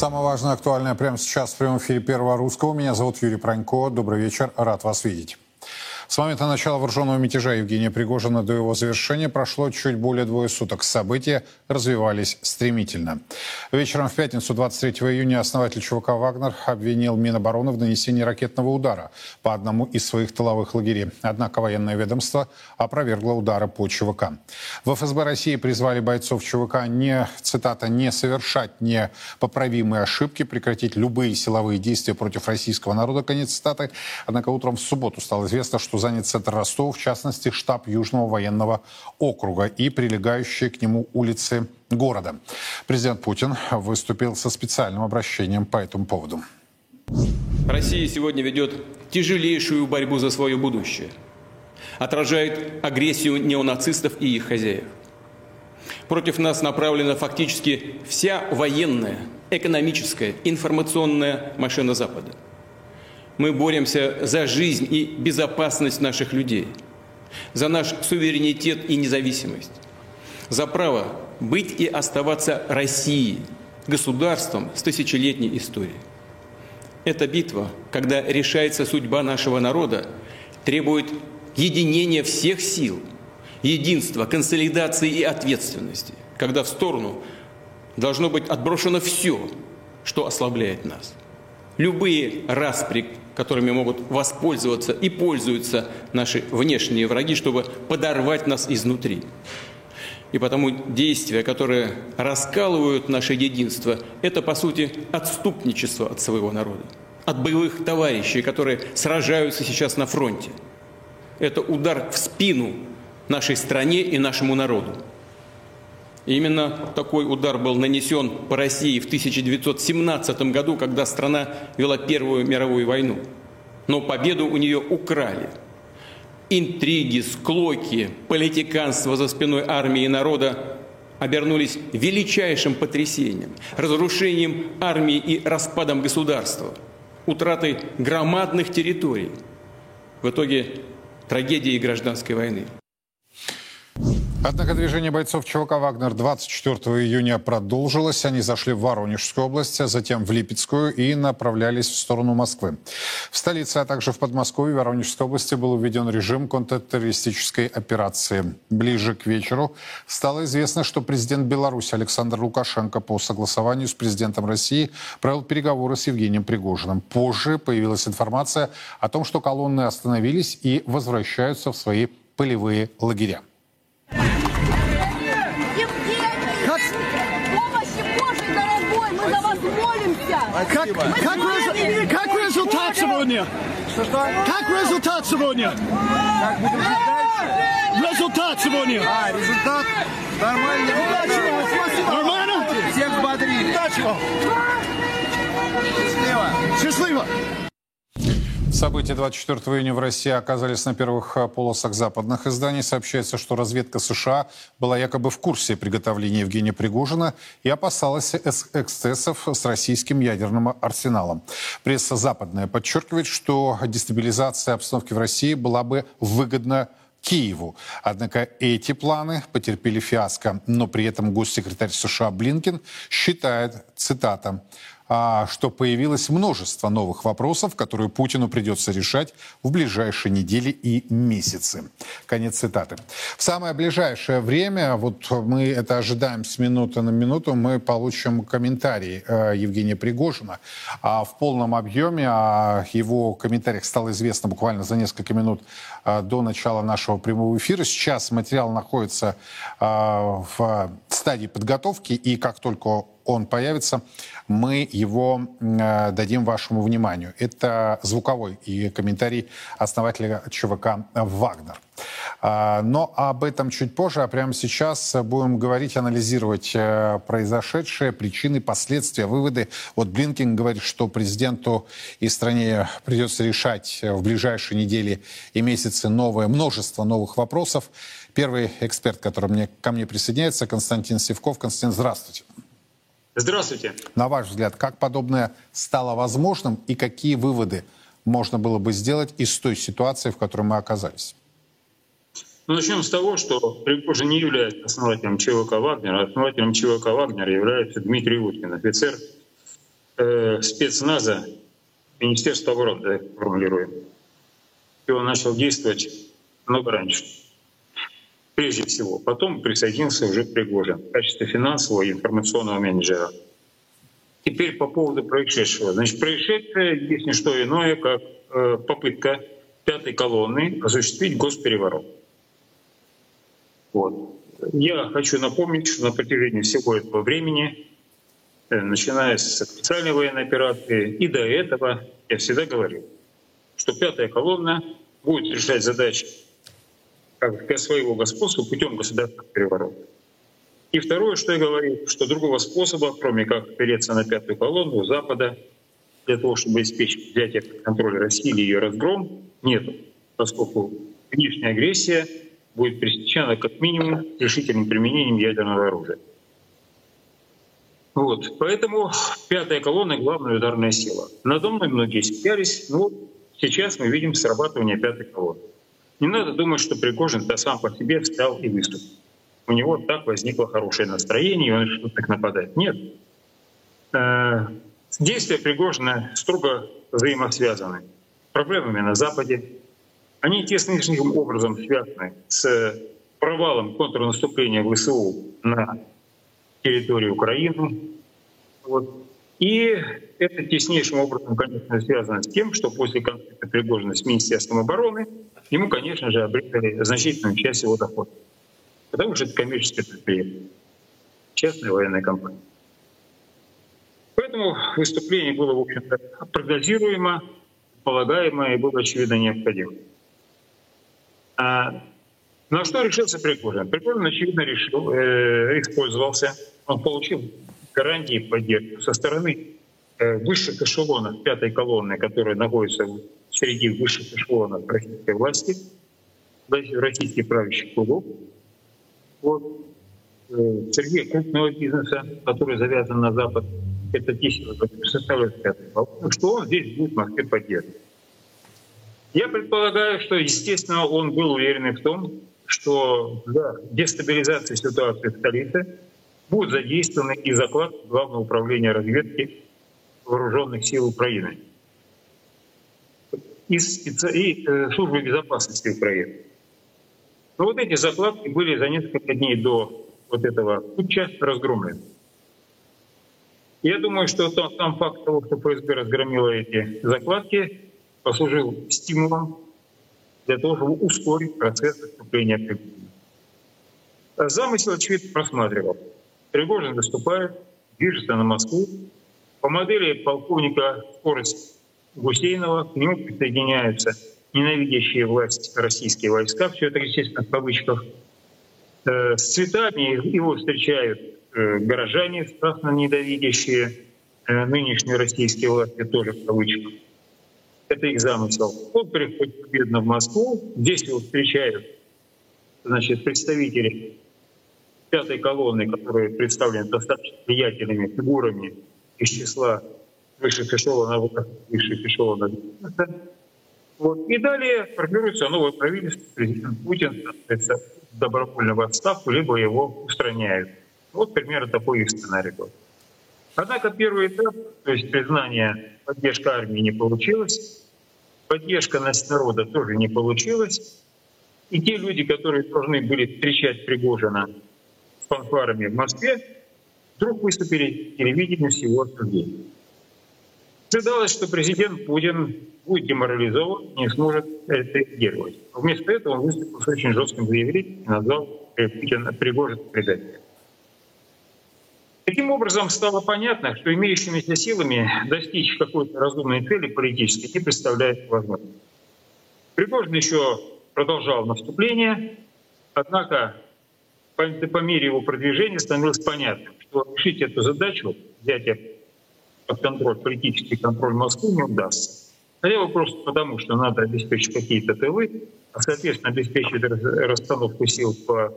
Самое важное, актуальное прямо сейчас в прямом эфире Первого Русского. Меня зовут Юрий Пронько. Добрый вечер. Рад вас видеть. С момента начала вооруженного мятежа Евгения Пригожина до его завершения прошло чуть более двое суток. События развивались стремительно. Вечером в пятницу, 23 июня, основатель ЧВК «Вагнер» обвинил Минобороны в нанесении ракетного удара по одному из своих тыловых лагерей. Однако военное ведомство опровергло удары по ЧВК. В ФСБ России призвали бойцов ЧВК не, цитата, «не совершать непоправимые ошибки, прекратить любые силовые действия против российского народа», конец цитаты. Однако утром в субботу стало известно, что занят центр Ростова, в частности, штаб Южного военного округа и прилегающие к нему улицы города. Президент Путин выступил со специальным обращением по этому поводу. Россия сегодня ведет тяжелейшую борьбу за свое будущее. Отражает агрессию неонацистов и их хозяев. Против нас направлена фактически вся военная, экономическая, информационная машина Запада – мы боремся за жизнь и безопасность наших людей, за наш суверенитет и независимость, за право быть и оставаться Россией, государством с тысячелетней историей. Эта битва, когда решается судьба нашего народа, требует единения всех сил, единства, консолидации и ответственности, когда в сторону должно быть отброшено все, что ослабляет нас. Любые распри, которыми могут воспользоваться и пользуются наши внешние враги, чтобы подорвать нас изнутри. И потому действия, которые раскалывают наше единство, это, по сути, отступничество от своего народа, от боевых товарищей, которые сражаются сейчас на фронте. Это удар в спину нашей стране и нашему народу. Именно такой удар был нанесен по России в 1917 году, когда страна вела Первую мировую войну. Но победу у нее украли. Интриги, склоки, политиканство за спиной армии и народа обернулись величайшим потрясением, разрушением армии и распадом государства, утратой громадных территорий. В итоге трагедии гражданской войны. Однако движение бойцов ЧВК «Вагнер» 24 июня продолжилось. Они зашли в Воронежскую область, а затем в Липецкую и направлялись в сторону Москвы. В столице, а также в Подмосковье Воронежской области был введен режим контртеррористической операции. Ближе к вечеру стало известно, что президент Беларуси Александр Лукашенко по согласованию с президентом России провел переговоры с Евгением Пригожиным. Позже появилась информация о том, что колонны остановились и возвращаются в свои полевые лагеря. Как, как, резу, как результат сегодня? Что, что? Как результат сегодня? Как будем жить дальше? Результат сегодня. А, результат нормальный. Нормально? Всех взбодрили. Удачи вам. Счастливо. Счастливо. События 24 июня в России оказались на первых э, полосах западных изданий. Сообщается, что разведка США была якобы в курсе приготовления Евгения Пригожина и опасалась эксцессов с российским ядерным арсеналом. Пресса западная подчеркивает, что дестабилизация обстановки в России была бы выгодна Киеву. Однако эти планы потерпели фиаско. Но при этом госсекретарь США Блинкен считает, цитата, а, что появилось множество новых вопросов, которые Путину придется решать в ближайшие недели и месяцы. Конец цитаты. В самое ближайшее время, вот мы это ожидаем с минуты на минуту, мы получим комментарий э, Евгения Пригожина. А в полном объеме о его комментариях стало известно буквально за несколько минут э, до начала нашего прямого эфира. Сейчас материал находится э, в стадии подготовки, и как только он появится, мы его э, дадим вашему вниманию. Это звуковой и комментарий основателя ЧВК «Вагнер». А, но об этом чуть позже, а прямо сейчас будем говорить, анализировать э, произошедшее, причины, последствия, выводы. Вот Блинкин говорит, что президенту и стране придется решать в ближайшие недели и месяцы новое, множество новых вопросов. Первый эксперт, который мне, ко мне присоединяется, Константин Севков. Константин, здравствуйте. Здравствуйте. На ваш взгляд, как подобное стало возможным и какие выводы можно было бы сделать из той ситуации, в которой мы оказались? Ну, начнем с того, что Пригожин не является основателем ЧВК «Вагнер», а основателем ЧВК «Вагнер» является Дмитрий Уткин, офицер э, спецназа Министерства обороны, да, формулируем. И он начал действовать много раньше. Прежде всего. Потом присоединился уже Пригожин в качестве финансового и информационного менеджера. Теперь по поводу происшедшего. Значит, происшедшее есть не что иное, как э, попытка пятой колонны осуществить госпереворот. Вот. Я хочу напомнить, что на протяжении всего этого времени, э, начиная с специальной военной операции и до этого, я всегда говорил, что пятая колонна будет решать задачи как своего господства путем государственного переворота. И второе, что я говорил, что другого способа, кроме как опереться на пятую колонну Запада, для того, чтобы обеспечить взятие под контроль России или ее разгром, нет, поскольку внешняя агрессия будет пресечена как минимум решительным применением ядерного оружия. Вот. Поэтому пятая колонна — главная ударная сила. Надо мной многие смеялись, но сейчас мы видим срабатывание пятой колонны. Не надо думать, что Пригожин-то сам по себе встал и выступил. У него так возникло хорошее настроение, и он решил так нападать. Нет. Э, действия Пригожина строго взаимосвязаны. Проблемами на Западе. Они теснейшим образом связаны с провалом контрнаступления ВСУ на территории Украины. Вот. И это теснейшим образом, конечно, связано с тем, что после конфликта Пригожина с Министерством обороны ему, конечно же, обрезали значительную часть его дохода. Потому что это коммерческое предприятие, частная военная компания. Поэтому выступление было, в общем-то, прогнозируемо, полагаемо и было, очевидно, необходимо. А на что решился Пригожин? Пригожин, очевидно, решил, э, использовался, он получил гарантии поддержки со стороны э, высших эшелонов пятой колонны, которые находятся среди высших эшелонов российской власти, российских правящих кругов, вот, э, среди крупного бизнеса, который завязан на Запад, это 10 составляет пятый колонну, что он здесь будет в Москве поддерживать. Я предполагаю, что, естественно, он был уверен в том, что для дестабилизации ситуации в столице будут задействованы и заклад Главного управления разведки вооруженных сил Украины и, э, службы безопасности Украины. Но вот эти закладки были за несколько дней до вот этого путча разгромлены. Я думаю, что там, там факт того, что ФСБ разгромила эти закладки, послужил стимулом для того, чтобы ускорить процесс наступления Пригожина. Замысел, очевидно, просматривал. Пригожин выступает, движется на Москву. По модели полковника скорость Гусейнова к нему присоединяются ненавидящие власть российские войска, все это, естественно, в кавычках. Э, с цветами его встречают э, горожане, страшно ненавидящие э, нынешние российские власти, тоже в кавычках. Это их замысел. Он приходит победно в Москву, здесь его встречают значит, представители пятой колонны, которые представлены достаточно влиятельными фигурами из числа высших эшелонов, высших эшелонов. Вот. И далее формируется новое правительство, президент Путин добровольно в отставку, либо его устраняют. Вот примерно такой их сценарий был. Однако первый этап, то есть признание, поддержка армии не получилось, поддержка народа тоже не получилось. И те люди, которые должны были встречать Пригожина фанфарами в Москве, вдруг выступили в телевидении с его осуждением. Ожидалось, что президент Путин будет деморализован, не сможет это реагировать. Вместо этого он выступил с очень жестким заявлением и назвал Путина Пригожин предателем. Таким образом, стало понятно, что имеющимися силами достичь какой-то разумной цели политической не представляет возможности. Пригожин еще продолжал наступление, однако по, по мере его продвижения становилось понятно, что решить эту задачу, взятие под контроль, политический контроль Москвы не удастся. Хотя бы просто потому, что надо обеспечить какие-то тылы, а, соответственно, обеспечить расстановку сил по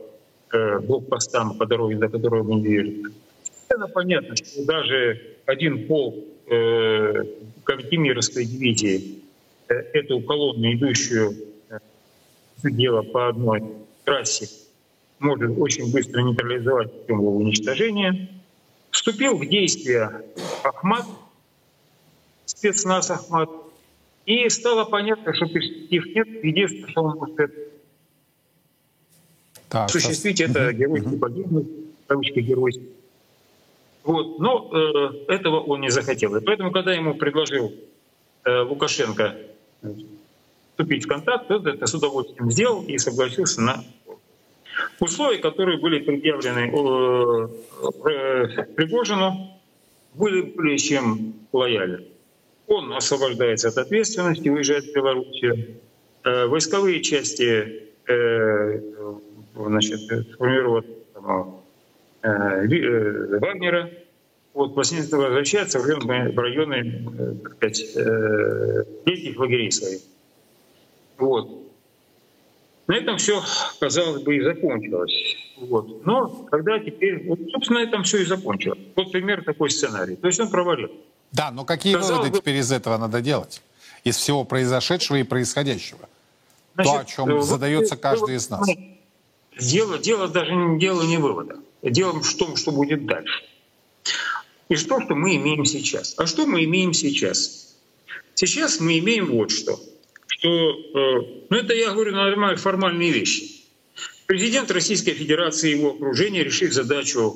э, блокпостам, по дороге, за которой мы движемся. Это понятно, что даже один полк э, Кантемировской дивизии, э, эту колонну, идущую э, дело по одной трассе, может очень быстро нейтрализовать его уничтожения. Вступил в действие Ахмат, спецназ Ахмат. И стало понятно, что перспектив нет. Единственное, что он может это Так, осуществить, это геройский погибнуть, в кавычках геройский. Вот. Но э, этого он не захотел. И поэтому, когда ему предложил э, Лукашенко вступить в контакт, он это с удовольствием сделал и согласился на условия, которые были предъявлены э, э, Пригожину, были более чем лояльны. Он освобождается от ответственности, уезжает в Белоруссию. Э, Войсковые части значит, э, Вагнера. Вот, этого возвращается в районы, в районы так сказать, летних лагерей своих. Вот. На этом все, казалось бы, и закончилось. Вот. Но когда теперь, вот, собственно, на этом все и закончилось. Вот пример такой сценарий. То есть он провалил. Да, но какие Казалось выводы бы- теперь из этого надо делать? Из всего произошедшего и происходящего? То, о чем э, вот, задается каждый из нас. Дело, дело даже не, дело не вывода. Дело в том, что будет дальше. И что, что мы имеем сейчас. А что мы имеем сейчас? Сейчас мы имеем вот что. Что, э, ну это я говорю нормальные формальные вещи. Президент Российской Федерации и его окружение, решив задачу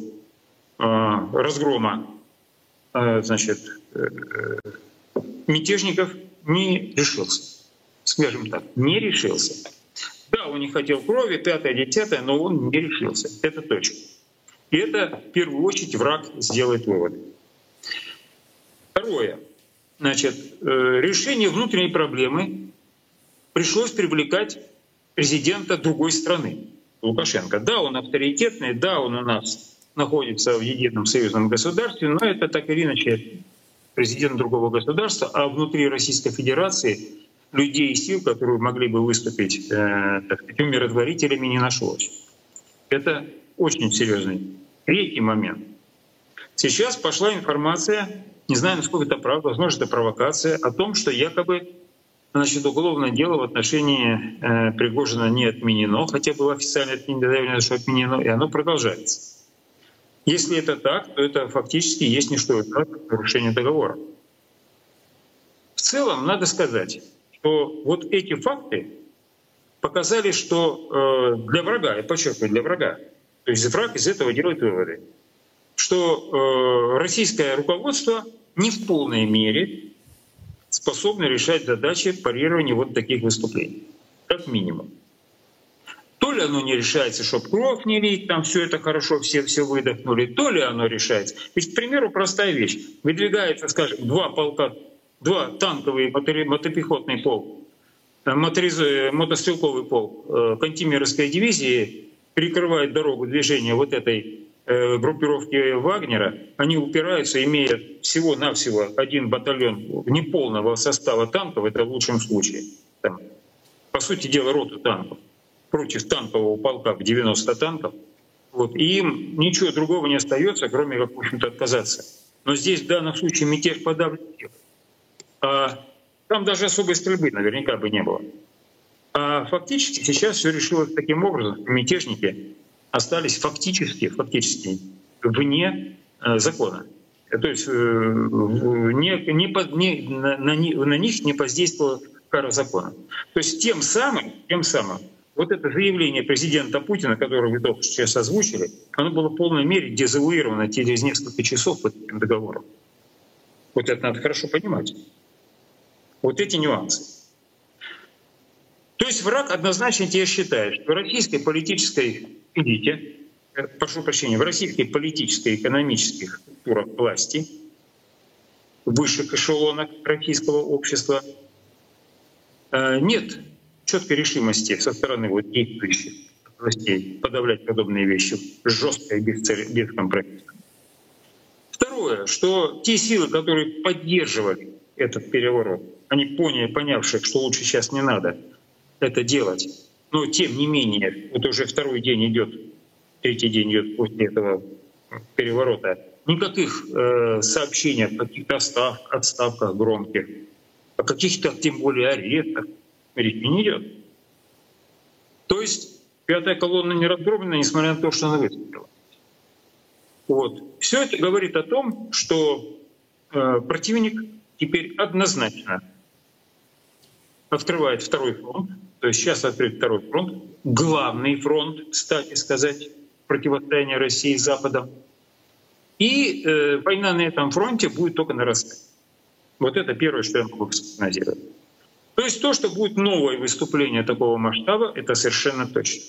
э, разгрома э, значит, мятежников, не решился. Скажем так, не решился. Да, он не хотел крови, пятое, десятое, но он не решился. Это точно. И это в первую очередь враг сделает выводы. Второе. Значит, решение внутренней проблемы пришлось привлекать президента другой страны, Лукашенко. Да, он авторитетный, да, он у нас находится в едином союзном государстве, но это так или иначе президент другого государства, а внутри Российской Федерации людей и сил, которые могли бы выступить э, умиротворителями, не нашлось. Это очень серьезный. Третий момент. Сейчас пошла информация, не знаю, насколько это правда, возможно, это провокация, о том, что якобы значит, уголовное дело в отношении э, Пригожина не отменено, хотя было официально заявлено, что отменено, и оно продолжается. Если это так, то это фактически есть не что иное, как нарушение договора. В целом, надо сказать, что вот эти факты показали, что э, для врага, я подчеркиваю, для врага, то есть враг из этого делает выводы, что э, российское руководство не в полной мере способно решать задачи парирования вот таких выступлений, как минимум. То ли оно не решается, чтобы кровь не лить, там все это хорошо, все все выдохнули, то ли оно решается. Ведь, к примеру, простая вещь. Выдвигается, скажем, два полка, два танковые мотори- мотопехотный полк, э, моториз- э, мотострелковый полк э, Кантемировской дивизии перекрывает дорогу движения вот этой группировки Вагнера, они упираются, имея всего-навсего один батальон неполного состава танков, это в лучшем случае, там, по сути дела, роту танков, против танкового полка в 90 танков, вот, и им ничего другого не остается, кроме как, в общем-то, отказаться. Но здесь в данном случае мятеж подавлен. А там даже особой стрельбы наверняка бы не было. А фактически сейчас все решилось таким образом, мятежники остались фактически, фактически вне э, закона. То есть э, не, не не- на, на ни- на них не поздействовала кара закона. То есть тем самым, тем самым, вот это заявление президента Путина, которое вы только сейчас озвучили, оно было в полной мере дезавуировано через несколько часов под этим договором. Вот это надо хорошо понимать. Вот эти нюансы. То есть враг однозначно тебе считает, что российской политической элите, э, прошу прощения, в российской политической и экономических структурах власти, высших эшелонах российского общества э, нет четкой решимости со стороны вот действующих властей подавлять подобные вещи жестко и бескомпромиссно. Второе, что те силы, которые поддерживали этот переворот, они поняли, понявшие, что лучше сейчас не надо это делать, но тем не менее, вот уже второй день идет, третий день идет после этого переворота, никаких э, сообщений о каких-то отстав- отставках громких, о каких-то тем более арестах речи не идет. То есть пятая колонна не разгромлена, несмотря на то, что она выступила. Вот. Все это говорит о том, что э, противник теперь однозначно открывает второй фронт, то есть сейчас открыт второй фронт, главный фронт, кстати сказать, противостояния России с Западом. И э, война на этом фронте будет только нарастать. Вот это первое, что я могу спрогнозировать. То есть то, что будет новое выступление такого масштаба, это совершенно точно.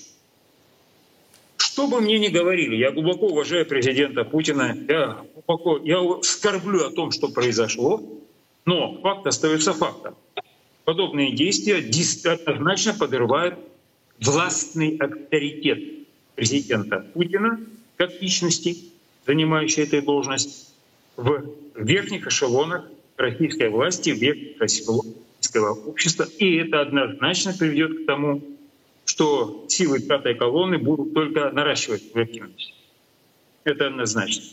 Что бы мне ни говорили, я глубоко уважаю президента Путина, я глубоко я скорблю о том, что произошло, но факт остается фактом. Подобные действия однозначно подрывают властный авторитет президента Путина как личности, занимающей эту должность, в верхних эшелонах российской власти, в верхних российского общества. И это однозначно приведет к тому, что силы пятой колонны будут только наращивать свою. Это однозначно.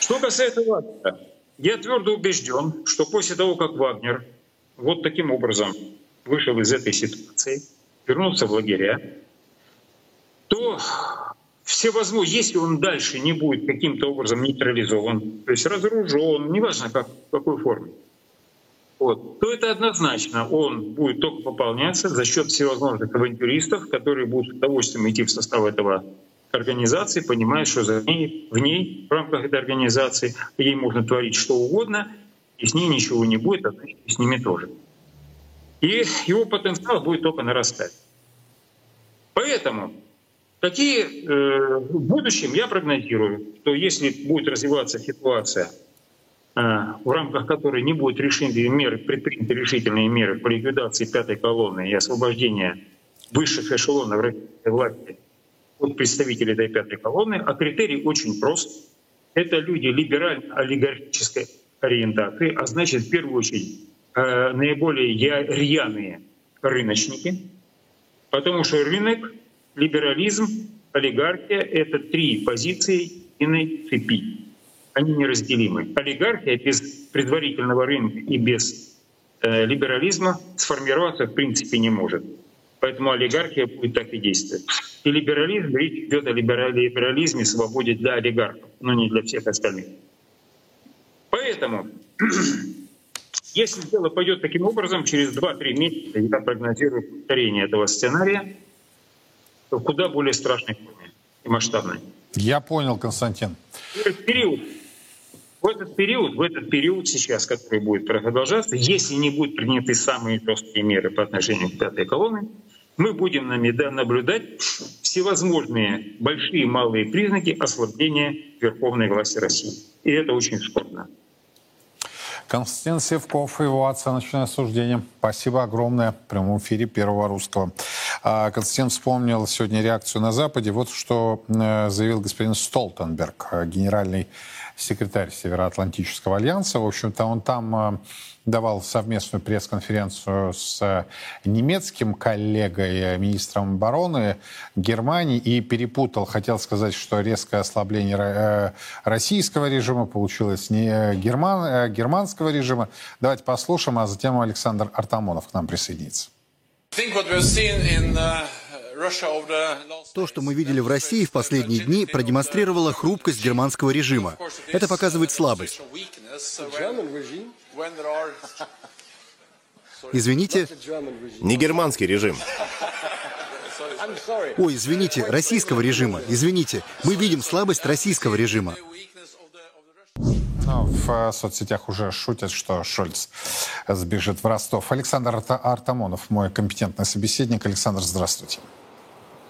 Что касается Вагнера, я твердо убежден, что после того, как Вагнер вот таким образом вышел из этой ситуации, вернулся в лагеря, то всевозможно, если он дальше не будет каким-то образом нейтрализован, то есть разоружен, неважно как, в какой форме, вот, то это однозначно он будет только пополняться за счет всевозможных авантюристов, которые будут с удовольствием идти в состав этого организации, понимая, что за ней, в ней, в рамках этой организации, ей можно творить что угодно, и с ней ничего не будет, а и с ними тоже. И его потенциал будет только нарастать. Поэтому Какие э, в будущем я прогнозирую, что если будет развиваться ситуация, э, в рамках которой не будет решены меры, предприняты решительные меры по ликвидации пятой колонны и освобождения высших эшелонов российской власти от представителей этой пятой колонны, а критерий очень прост. Это люди либерально-олигархической ориентации, а значит, в первую очередь, э, наиболее рьяные рыночники, потому что рынок либерализм, олигархия — это три позиции иной цепи. Они неразделимы. Олигархия без предварительного рынка и без э, либерализма сформироваться в принципе не может. Поэтому олигархия будет так и действовать. И либерализм, речь идет о либерализме, свободе для олигархов, но не для всех остальных. Поэтому, если дело пойдет таким образом, через 2-3 месяца я прогнозирую повторение этого сценария, в куда более страшной форме и масштабной. Я понял, Константин. В этот период, в этот период, в этот период сейчас, который будет продолжаться, если не будут приняты самые жесткие меры по отношению к пятой колонне, мы будем наблюдать всевозможные большие и малые признаки ослабления верховной власти России. И это очень скорбно. Константин Севков и его оценочное суждение. Спасибо огромное в прямом эфире Первого Русского. А Константин вспомнил сегодня реакцию на Западе. Вот что э, заявил господин Столтенберг, э, генеральный секретарь Североатлантического альянса. В общем-то, он там э, давал совместную пресс-конференцию с немецким коллегой, министром обороны Германии, и перепутал, хотел сказать, что резкое ослабление э, российского режима получилось не герман, германского режима. Давайте послушаем, а затем Александр Артамонов к нам присоединится. То, что мы видели в России в последние дни, продемонстрировало хрупкость германского режима. Это показывает слабость. Извините? Не германский режим. Ой, извините, российского режима. Извините, мы видим слабость российского режима. Ну, в э, соцсетях уже шутят, что Шольц сбежит в Ростов. Александр Артамонов, мой компетентный собеседник. Александр, здравствуйте.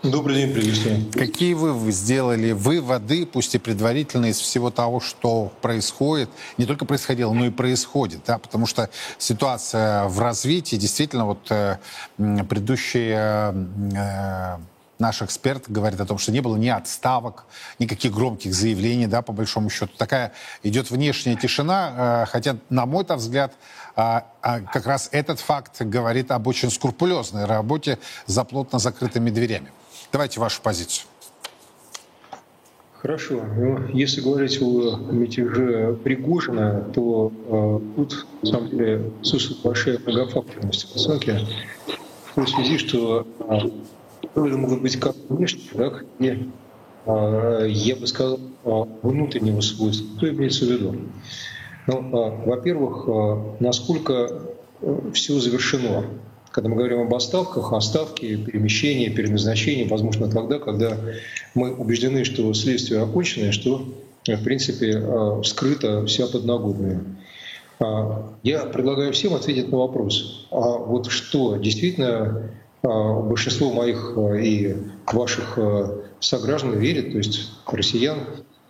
Добрый день, приветствую. Какие вы сделали выводы, пусть и предварительные, из всего того, что происходит, не только происходило, но и происходит, да, потому что ситуация в развитии, действительно, вот э, предыдущие э, наш эксперт говорит о том, что не было ни отставок, никаких громких заявлений, да, по большому счету. Такая идет внешняя тишина, э, хотя, на мой взгляд, э, э, как раз этот факт говорит об очень скрупулезной работе за плотно закрытыми дверями. Давайте вашу позицию. Хорошо. Ну, если говорить о мятеже Пригожина, то э, тут, на самом деле, присутствует большая многофакторность оценки в той связи, что э, это могут быть как внешние, так и, э, я бы сказал, внутреннего свойства. Что имеется в виду? Ну, во-первых, насколько все завершено. Когда мы говорим об отставках, о ставке, перемещении, переназначении, возможно, тогда, когда мы убеждены, что следствие окончено, что, в принципе, вскрыта вся подноготная. Я предлагаю всем ответить на вопрос, а вот что действительно большинство моих и ваших сограждан верит, то есть россиян,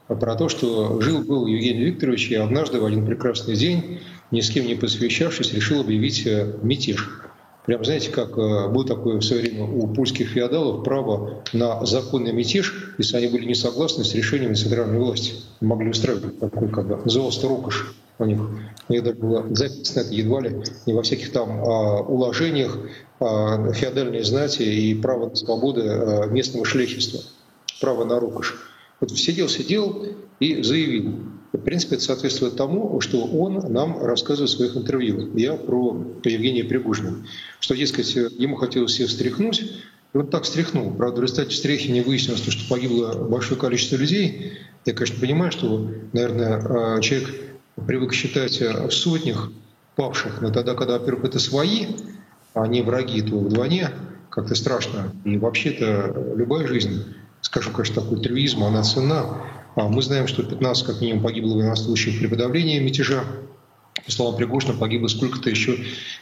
про то, что жил-был Евгений Викторович, и однажды в один прекрасный день, ни с кем не посвящавшись, решил объявить э, мятеж. Прям знаете, как э, был такой в свое время у польских феодалов право на законный мятеж, если они были не согласны с решениями центральной власти. Могли устраивать такой, бы, назывался рокош у них. У них даже было записано это едва ли не во всяких там а, уложениях а, феодальной знати и право на свободы а, местного шляхетства. Право на рокош. Вот сидел, сидел и заявил. В принципе, это соответствует тому, что он нам рассказывает в своих интервью. Я про Евгения Пригожина. Что, дескать, ему хотелось всех встряхнуть, и он так встряхнул. Правда, в результате встряхи не выяснилось, что погибло большое количество людей. Я, конечно, понимаю, что, наверное, а, человек привык считать в сотнях павших, но тогда, когда, во-первых, это свои, а не враги, то вдвойне как-то страшно. И вообще-то любая жизнь скажу, конечно, такой трюизм, она цена. А мы знаем, что 15 как минимум погибло военнослужащих при подавлении мятежа. По словам Пригожина, погибло сколько-то еще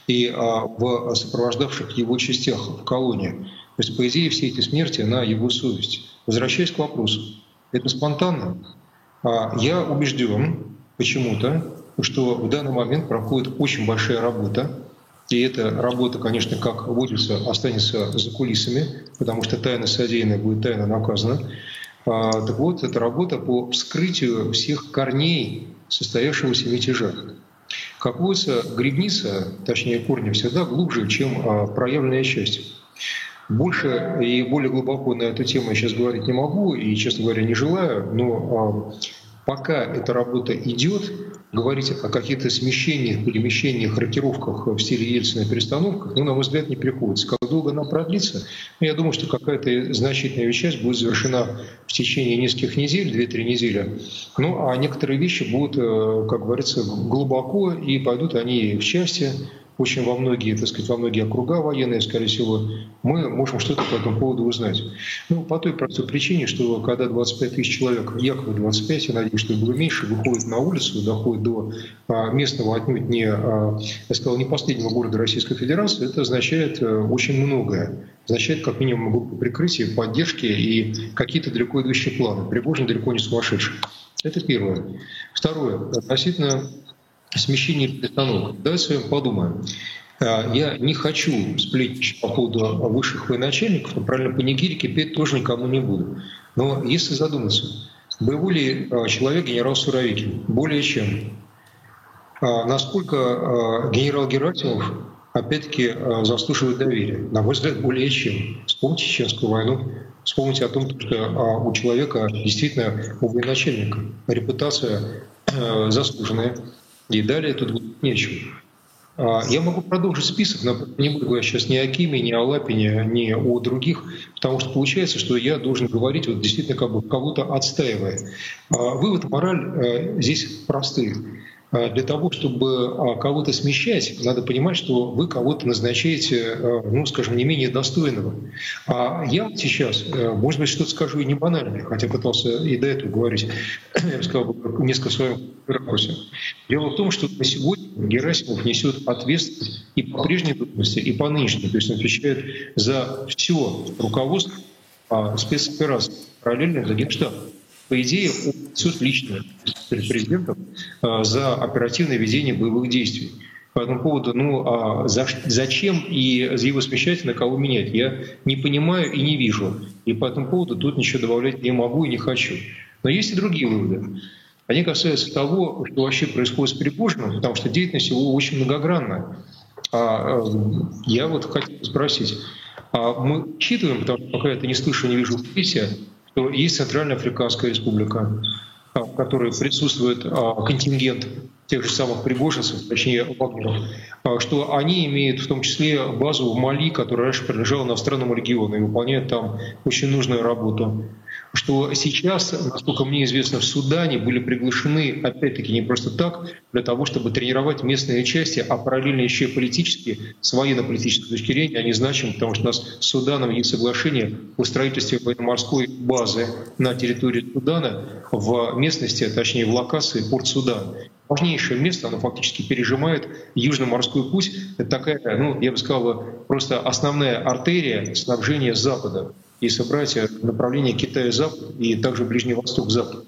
и а, в сопровождавших его частях в колонии. То есть, по идее, все эти смерти на его совесть. Возвращаясь к вопросу, это спонтанно. А, я убежден почему-то, что в данный момент проходит очень большая работа и эта работа, конечно, как водится, останется за кулисами, потому что тайна содеянная будет тайно наказана. А, так вот, это работа по вскрытию всех корней состоявшегося мятежа. Как водится, грибница, точнее корни, всегда глубже, чем а, проявленная часть. Больше и более глубоко на эту тему я сейчас говорить не могу и, честно говоря, не желаю, но а, пока эта работа идет, говорить о каких-то смещениях, перемещениях, рокировках в стиле Ельцина перестановках, ну, на мой взгляд, не приходится. Как долго она продлится? Ну, я думаю, что какая-то значительная часть будет завершена в течение нескольких недель, 2-3 недели. Ну, а некоторые вещи будут, э, как говорится, глубоко, и пойдут они в части, очень во многие, так сказать, во многие округа военные, скорее всего, мы можем что-то по этому поводу узнать. Ну, по той простой причине, что когда 25 тысяч человек, якобы 25, я надеюсь, что было меньше, выходит на улицу, доходит до а, местного, отнюдь не, а, я сказал, не последнего города Российской Федерации, это означает э, очень многое. Означает, как минимум, группу прикрытия, поддержки и какие-то далеко идущие планы. Пригожин далеко не сумасшедший. Это первое. Второе. Относительно смещение перестановок. Давайте с вами подумаем. А, я не хочу сплетничать по поводу высших военачальников, но правильно панигирики петь тоже никому не буду. Но если задуматься, боевой ли а, человек генерал Суровикин? Более чем. А, насколько генерал Герасимов опять-таки заслуживает доверия? На мой взгляд, более чем. Вспомните Чеченскую войну, вспомните о том, что у человека действительно, у военачальника репутация заслуженная, и далее тут нечего. А, я могу продолжить список, но не буду говорить сейчас ни о Киме, ни о Лапине, ни о других, потому что получается, что я должен говорить вот действительно как бы кого-то отстаивая. А, вывод, мораль э, здесь простые. А, для того, чтобы а, кого-то смещать, надо понимать, что вы кого-то назначаете, а, ну, скажем, не менее достойного. А я сейчас, э, может быть, что-то скажу и не банальное, хотя пытался и до этого говорить, я бы сказал, несколько в своем ракурсе. Дело в том, что на сегодня Герасимов несет ответственность и по прежней должности, и по нынешней. То есть он отвечает за все руководство спецопераций, параллельно за Генштаб по идее, он несет лично перед а, за оперативное ведение боевых действий. По этому поводу, ну, а за, зачем и его смещать, на кого менять, я не понимаю и не вижу. И по этому поводу тут ничего добавлять не могу и не хочу. Но есть и другие выводы. Они касаются того, что вообще происходит с Пригожиным, потому что деятельность его очень многогранна. А, а я вот хотел спросить, а мы учитываем, потому что пока я это не слышу, не вижу в прессе, что есть Центральная Африканская Республика, а, в которой присутствует а, контингент тех же самых пригожинцев, точнее вагнеров, а, что они имеют в том числе базу в Мали, которая раньше принадлежала иностранному региону и выполняет там очень нужную работу. Что сейчас, насколько мне известно, в Судане были приглашены, опять-таки, не просто так, для того, чтобы тренировать местные части, а параллельно еще и политически, с военно-политической точки зрения, они значимы, потому что у нас с Суданом есть соглашение о строительстве военно-морской базы на территории Судана в местности, точнее в локации Порт Судан важнейшее место, оно фактически пережимает Южно-морской путь. Это такая, ну, я бы сказал, просто основная артерия снабжения Запада, если брать направление Китая-Запад и также Ближний Восток-Запад.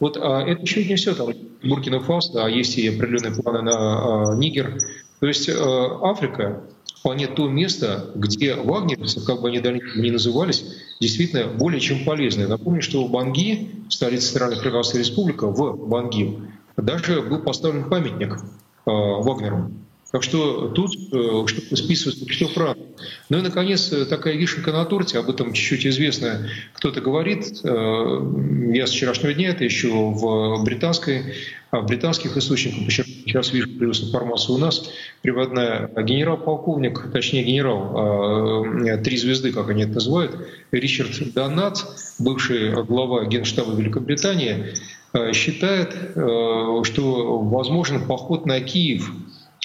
Вот а это еще не все, там Буркина Фасо, а есть и определенные планы на а, Нигер. То есть а, Африка вполне то место, где вагнеровцы, как бы они дальше не назывались, действительно более чем полезны. Напомню, что в Банги, столице страны Африканская республика, в Банги, даже был поставлен памятник э, Вагнеру. Так что тут э, что-то списывается, что правда. Ну и, наконец, такая вишенка на торте, об этом чуть-чуть известно, кто-то говорит. Э, я с вчерашнего дня это еще в британской, в британских источниках, сейчас вижу плюс информацию у нас, приводная генерал-полковник, точнее генерал, три звезды, как они это называют, Ричард Донат, бывший глава Генштаба Великобритании, Э, считает, э, что возможен поход на Киев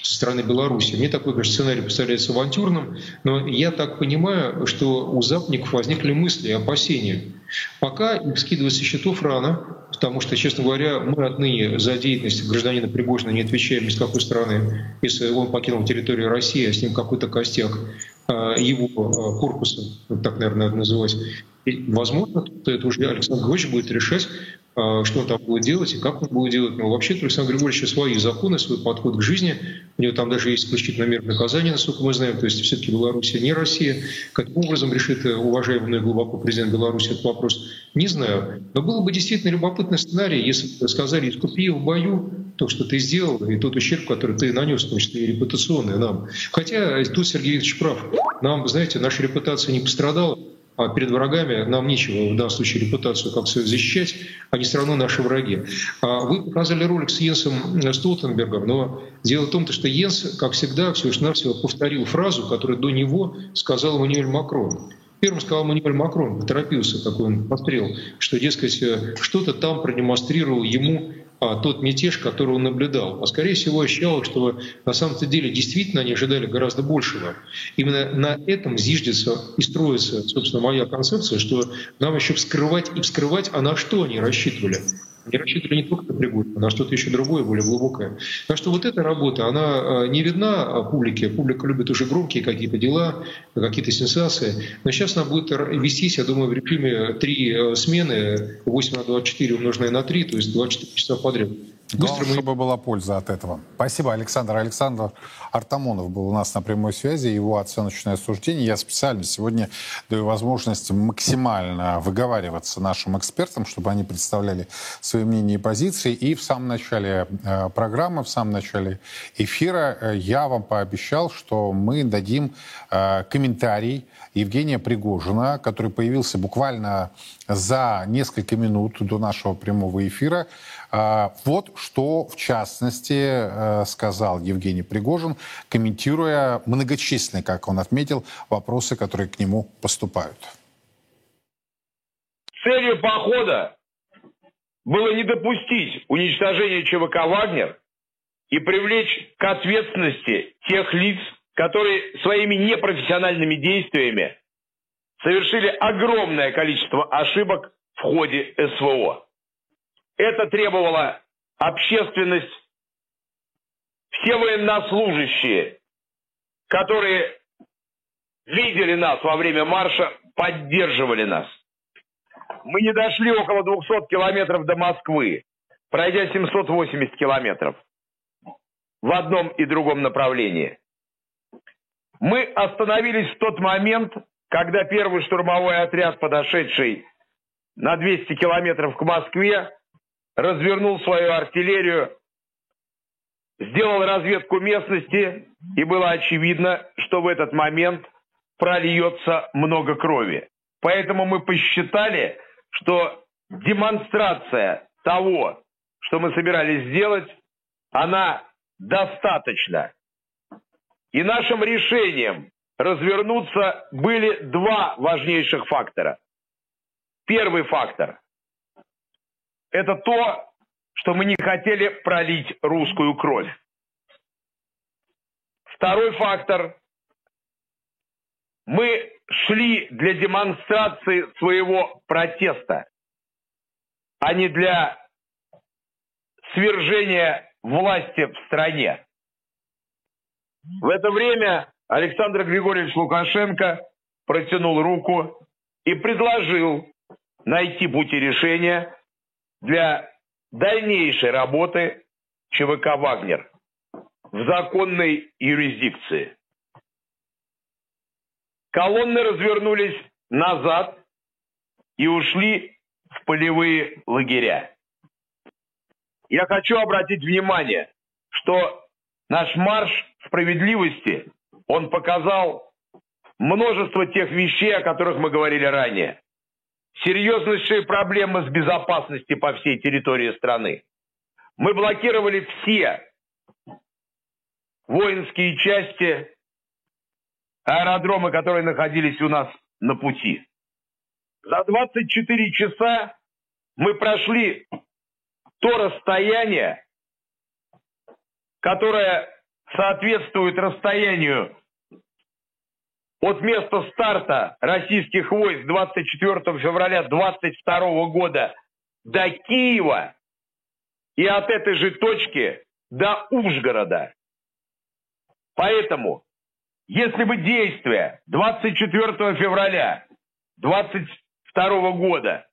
со стороны Беларуси. Мне такой конечно, сценарий представляется авантюрным, но я так понимаю, что у западников возникли мысли опасения. Пока им скидывать со счетов рано, потому что, честно говоря, мы отныне за деятельность гражданина Пригожина не отвечаем ни с какой стороны. Если он покинул территорию России, а с ним какой-то костяк э, его корпуса, так, наверное, надо называть, и, возможно, это уже Александр Григорьевич будет решать, а, что он там будет делать и как он будет делать. Но вообще-то Александр Григорьевич свои законы, свой подход к жизни. У него там даже есть исключительно мер наказания, насколько мы знаем. То есть все-таки Беларусь не Россия. Каким образом решит э, уважаемый глубоко президент Беларуси этот вопрос, не знаю. Но было бы действительно любопытный сценарий, если бы сказали, искупи в бою то, что ты сделал, и тот ущерб, который ты нанес, в том числе и репутационный нам. Хотя тут Сергей Викторович прав. Нам, знаете, наша репутация не пострадала. А перед врагами нам нечего в данном случае репутацию как то защищать, они все равно наши враги. А вы показали ролик с Йенсом Столтенбергом, но дело в том, что Йенс, как всегда, все лишь навсего повторил фразу, которую до него сказал Мануэль Макрон. Первым сказал Мануэль Макрон, поторопился, такой он пострел, что, дескать, э, что-то там продемонстрировал ему а, тот мятеж, который он наблюдал. А скорее всего ощущалось, что на самом-то деле действительно они ожидали гораздо большего. Именно на этом зиждется и строится, собственно, моя концепция, что нам еще вскрывать и вскрывать, а на что они рассчитывали. Они рассчитывали не только на Пригожина, а на что-то еще другое, более глубокое. Так что вот эта работа, она э, не видна публике. Публика любит уже громкие какие-то дела, какие-то сенсации. Но сейчас она будет вестись, я думаю, в режиме три э, смены, 8 на 24 умноженное на 3, то есть 24 часа подряд. Главное, мы... чтобы была польза от этого. Спасибо, Александр. Александр Артамонов был у нас на прямой связи. Его оценочное суждение. Я специально сегодня даю возможность максимально выговариваться нашим экспертам, чтобы они представляли свои мнения и позиции. И в самом начале э, программы, в самом начале эфира э, я вам пообещал, что мы дадим э, комментарий Евгения Пригожина, который появился буквально за несколько минут до нашего прямого эфира. А, вот что, в частности, э, сказал Евгений Пригожин, комментируя многочисленные, как он отметил, вопросы, которые к нему поступают. Целью похода было не допустить уничтожения ЧВК «Вагнер» и привлечь к ответственности тех лиц, которые своими непрофессиональными действиями совершили огромное количество ошибок в ходе СВО. Это требовало общественность, все военнослужащие, которые видели нас во время марша, поддерживали нас. Мы не дошли около 200 километров до Москвы, пройдя 780 километров в одном и другом направлении. Мы остановились в тот момент, когда первый штурмовой отряд, подошедший на 200 километров к Москве, развернул свою артиллерию, сделал разведку местности, и было очевидно, что в этот момент прольется много крови. Поэтому мы посчитали, что демонстрация того, что мы собирались сделать, она достаточна. И нашим решением развернуться были два важнейших фактора. Первый фактор – это то, что мы не хотели пролить русскую кровь. Второй фактор – мы шли для демонстрации своего протеста, а не для свержения власти в стране. В это время Александр Григорьевич Лукашенко протянул руку и предложил найти пути решения для дальнейшей работы ЧВК «Вагнер» в законной юрисдикции. Колонны развернулись назад и ушли в полевые лагеря. Я хочу обратить внимание, что наш марш справедливости, он показал множество тех вещей, о которых мы говорили ранее. Серьезнейшие проблемы с безопасностью по всей территории страны. Мы блокировали все воинские части, аэродромы, которые находились у нас на пути. За 24 часа мы прошли то расстояние, которое соответствует расстоянию от места старта российских войск 24 февраля 22 года до Киева и от этой же точки до Ужгорода. Поэтому, если бы действия 24 февраля 22 года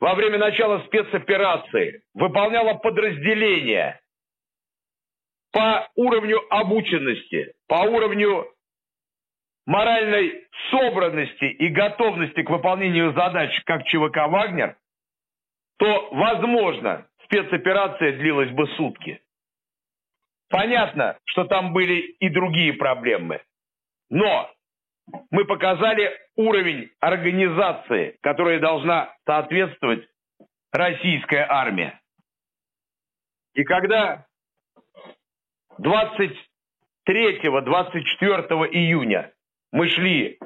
во время начала спецоперации выполняло подразделение по уровню обученности, по уровню моральной собранности и готовности к выполнению задач, как ЧВК «Вагнер», то, возможно, спецоперация длилась бы сутки. Понятно, что там были и другие проблемы. Но мы показали уровень организации, которой должна соответствовать российская армия. И когда 23-24 июня мы шли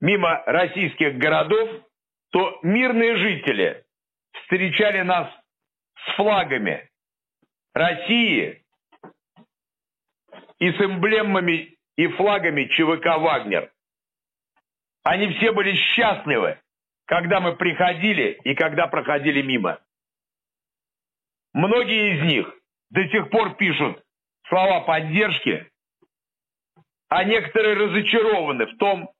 мимо российских городов, то мирные жители встречали нас с флагами России и с эмблемами и флагами ЧВК «Вагнер». Они все были счастливы, когда мы приходили и когда проходили мимо. Многие из них до сих пор пишут слова поддержки, а некоторые разочарованы в том,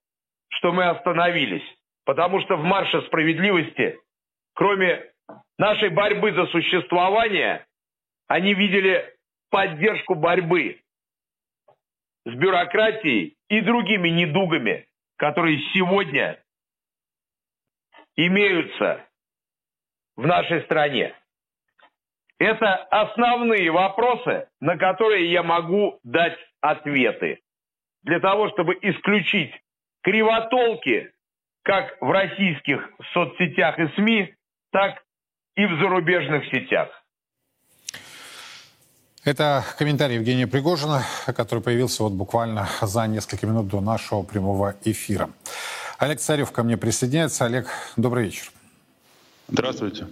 что мы остановились. Потому что в марше справедливости, кроме нашей борьбы за существование, они видели поддержку борьбы с бюрократией и другими недугами, которые сегодня имеются в нашей стране. Это основные вопросы, на которые я могу дать ответы. Для того, чтобы исключить кривотолки как в российских соцсетях и СМИ, так и в зарубежных сетях. Это комментарий Евгения Пригожина, который появился вот буквально за несколько минут до нашего прямого эфира. Олег Царев ко мне присоединяется. Олег, добрый вечер. Здравствуйте.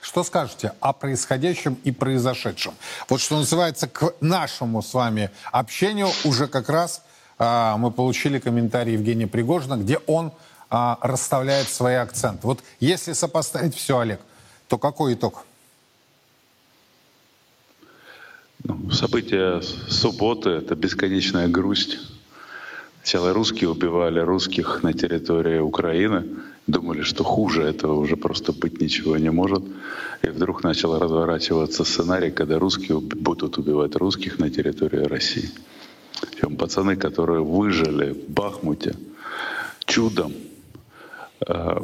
Что скажете о происходящем и произошедшем? Вот что называется, к нашему с вами общению уже как раз мы получили комментарий Евгения Пригожина, где он а, расставляет свои акценты. Вот если сопоставить все, Олег, то какой итог? Ну, события субботы — это бесконечная грусть. Сначала русские убивали русских на территории Украины, думали, что хуже этого уже просто быть ничего не может. И вдруг начал разворачиваться сценарий, когда русские будут убивать русских на территории России. Причем пацаны, которые выжили в Бахмуте чудом, э,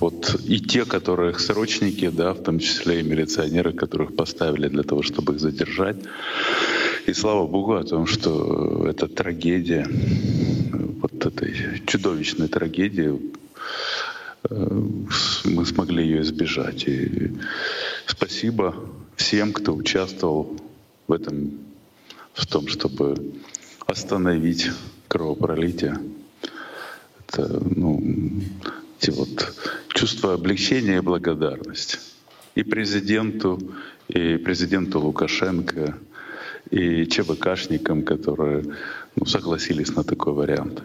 вот и те, которых срочники, да, в том числе и милиционеры, которых поставили для того, чтобы их задержать. И слава богу о том, что эта трагедия, вот этой чудовищной трагедии, э, мы смогли ее избежать. И спасибо всем, кто участвовал в этом, в том, чтобы остановить кровопролитие. Это, ну, эти вот чувство облегчения и благодарности. И президенту, и президенту Лукашенко, и ЧВКшникам, которые ну, согласились на такой вариант.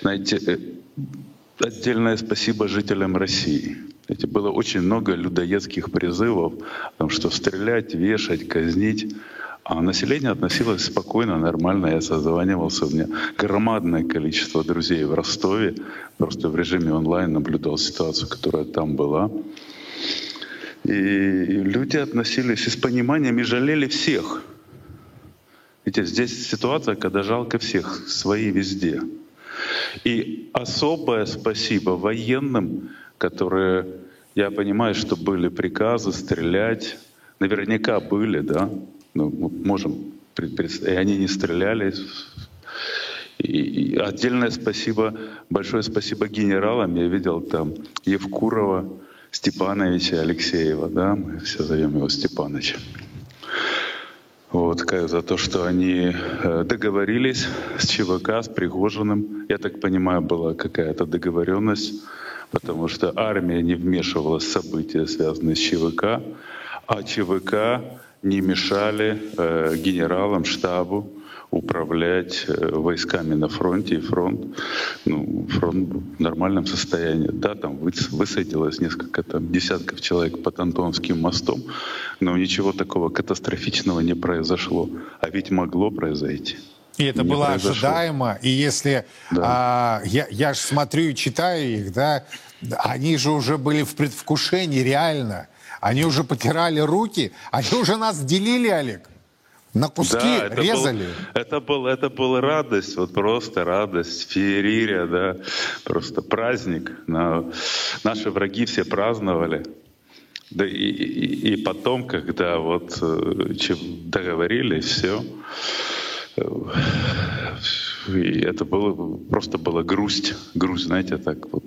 Знаете, э, отдельное спасибо жителям России. Знаете, было очень много людоедских призывов о том, что стрелять, вешать, казнить. А население относилось спокойно, нормально. Я созванивался, у меня громадное количество друзей в Ростове. Просто в режиме онлайн наблюдал ситуацию, которая там была. И люди относились и с пониманием и жалели всех. Видите, здесь ситуация, когда жалко всех, свои везде. И особое спасибо военным, которые, я понимаю, что были приказы стрелять, наверняка были, да, ну, мы можем и они не стреляли. И, отдельное спасибо, большое спасибо генералам. Я видел там Евкурова, Степановича, Алексеева, да, мы все зовем его Степановичем. Вот, за то, что они э, договорились с ЧВК, с Пригожиным. Я так понимаю, была какая-то договоренность, потому что армия не вмешивалась в события, связанные с ЧВК, а чВК не мешали э, генералам, штабу управлять э, войсками на фронте, и фронт, ну, фронт в нормальном состоянии. Да, там высадилось несколько там, десятков человек под Антонским мостом, но ничего такого катастрофичного не произошло. А ведь могло произойти. И это не было произошло. ожидаемо. И если да. а, я, я же смотрю и читаю их, да, они же уже были в предвкушении реально. Они уже потирали руки, они уже нас делили, Олег. На куски да, это резали. Был, это, был, это была радость, вот просто радость, феерия, да, просто праздник. На, наши враги все праздновали. Да и, и, и потом, когда вот э, договорились, все, э, и это было просто была грусть, грусть, знаете, так вот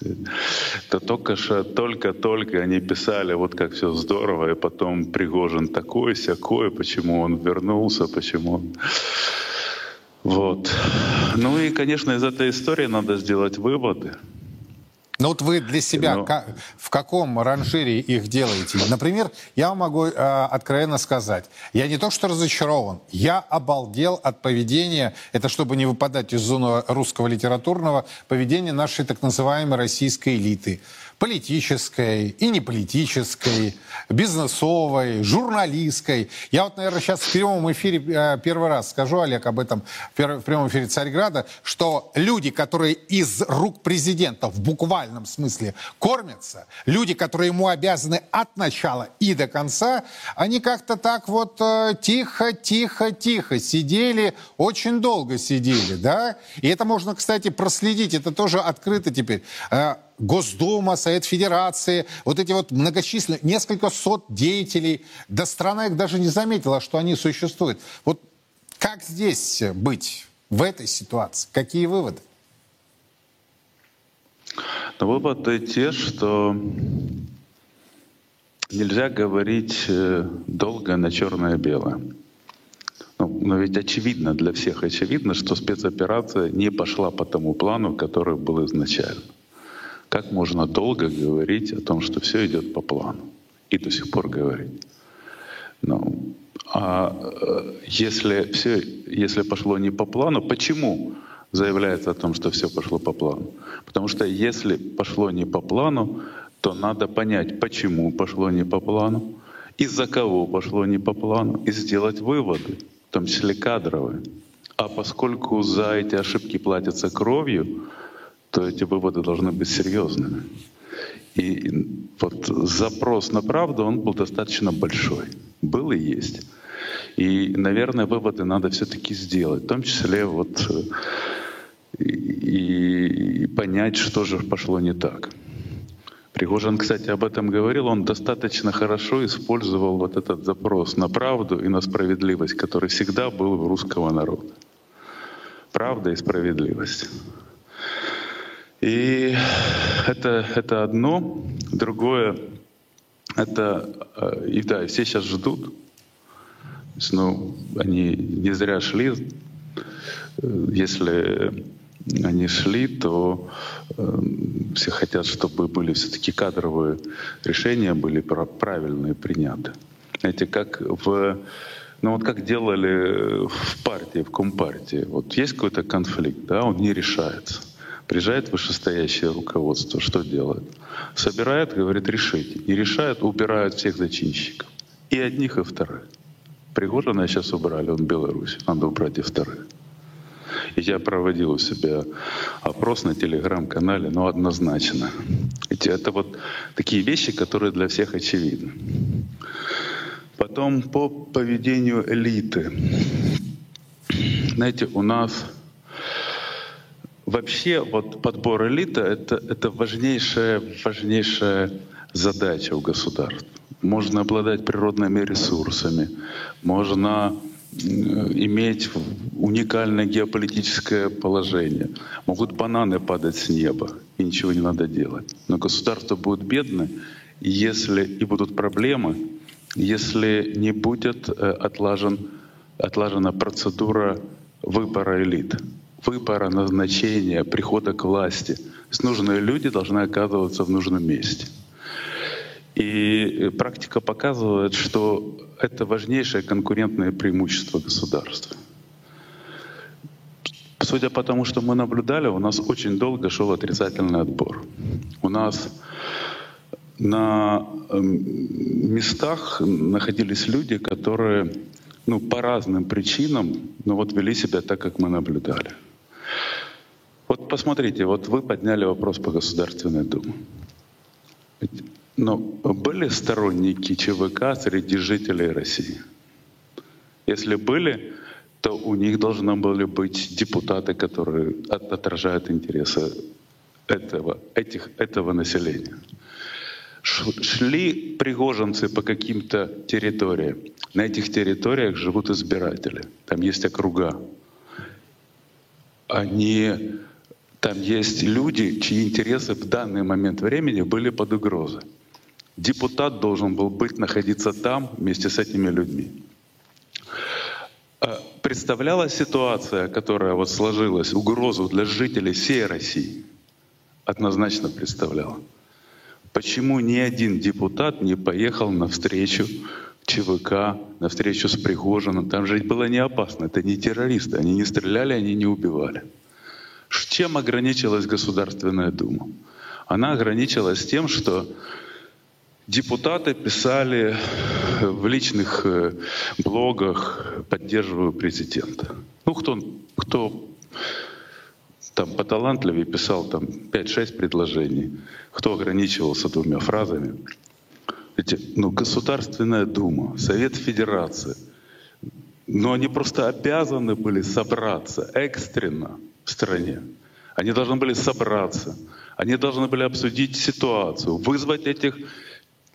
это только что, только-только они писали, вот как все здорово, и потом Пригожин такой, всякой, почему он вернулся, почему он... Вот. Ну и, конечно, из этой истории надо сделать выводы. Ну вот вы для себя Но... как, в каком ранжире их делаете? Например, я могу э, откровенно сказать, я не то что разочарован, я обалдел от поведения, это чтобы не выпадать из зоны русского литературного, поведения нашей так называемой российской элиты политической и неполитической, бизнесовой, журналистской. Я вот, наверное, сейчас в прямом эфире э, первый раз скажу, Олег, об этом в прямом эфире Царьграда, что люди, которые из рук президента в буквальном смысле кормятся, люди, которые ему обязаны от начала и до конца, они как-то так вот э, тихо, тихо, тихо сидели, очень долго сидели, да? И это можно, кстати, проследить, это тоже открыто теперь э, Госдума, Совет Федерации, вот эти вот многочисленные, несколько сот деятелей, да страна их даже не заметила, что они существуют. Вот как здесь быть в этой ситуации? Какие выводы? Ну, выводы те, что нельзя говорить э, долго на черное-белое. Ну, но ведь очевидно, для всех очевидно, что спецоперация не пошла по тому плану, который был изначально. Как можно долго говорить о том, что все идет по плану? И до сих пор говорить. Ну, а э, если все, если пошло не по плану, почему заявляется о том, что все пошло по плану? Потому что если пошло не по плану, то надо понять, почему пошло не по плану, из-за кого пошло не по плану, и сделать выводы, в том числе кадровые. А поскольку за эти ошибки платятся кровью, то эти выводы должны быть серьезными. И вот запрос на правду, он был достаточно большой. Был и есть. И, наверное, выводы надо все-таки сделать, в том числе вот э, и, и понять, что же пошло не так. Пригожин, кстати, об этом говорил, он достаточно хорошо использовал вот этот запрос на правду и на справедливость, который всегда был у русского народа. Правда и справедливость. И это, это одно. Другое, это, э, и да, все сейчас ждут. Ну, они не зря шли. Если они шли, то э, все хотят, чтобы были все-таки кадровые решения были правильные приняты. Знаете, как в ну вот как делали в партии, в Компартии. Вот есть какой-то конфликт, да, он не решается. Приезжает вышестоящее руководство, что делает? Собирает, говорит, решите. Не решает, убирают всех зачинщиков. И одних, и вторых. Пригожина сейчас убрали, он в Беларуси. Надо убрать и вторых. И я проводил у себя опрос на телеграм-канале, но однозначно. Эти, это вот такие вещи, которые для всех очевидны. Потом по поведению элиты. Знаете, у нас вообще вот подбор элиты это, это важнейшая, важнейшая задача у государств. Можно обладать природными ресурсами, можно иметь уникальное геополитическое положение. Могут бананы падать с неба, и ничего не надо делать. Но государство будет бедно, если и будут проблемы, если не будет э, отлажен, отлажена процедура выбора элит, выбора назначения, прихода к власти. То есть нужные люди должны оказываться в нужном месте. И практика показывает, что это важнейшее конкурентное преимущество государства. Судя по тому, что мы наблюдали, у нас очень долго шел отрицательный отбор. У нас на эм, местах находились люди, которые ну, по разным причинам, но вот вели себя так, как мы наблюдали. Посмотрите, вот вы подняли вопрос по Государственной Думе. Но были сторонники ЧВК среди жителей России? Если были, то у них должны были быть депутаты, которые отражают интересы этого, этих, этого населения шли пригожинцы по каким-то территориям. На этих территориях живут избиратели. Там есть округа. Они, там есть люди, чьи интересы в данный момент времени были под угрозой. Депутат должен был быть, находиться там вместе с этими людьми. А представляла ситуация, которая вот сложилась, угрозу для жителей всей России? Однозначно представляла. Почему ни один депутат не поехал на встречу ЧВК, на встречу с Пригожиным? Там же было не опасно, это не террористы, они не стреляли, они не убивали. Чем ограничилась Государственная Дума? Она ограничилась тем, что депутаты писали в личных э, блогах «поддерживаю президента». Ну, кто, кто там поталантливее писал там 5-6 предложений, кто ограничивался двумя фразами. Эти, ну, Государственная Дума, Совет Федерации, но они просто обязаны были собраться экстренно в стране. Они должны были собраться, они должны были обсудить ситуацию, вызвать этих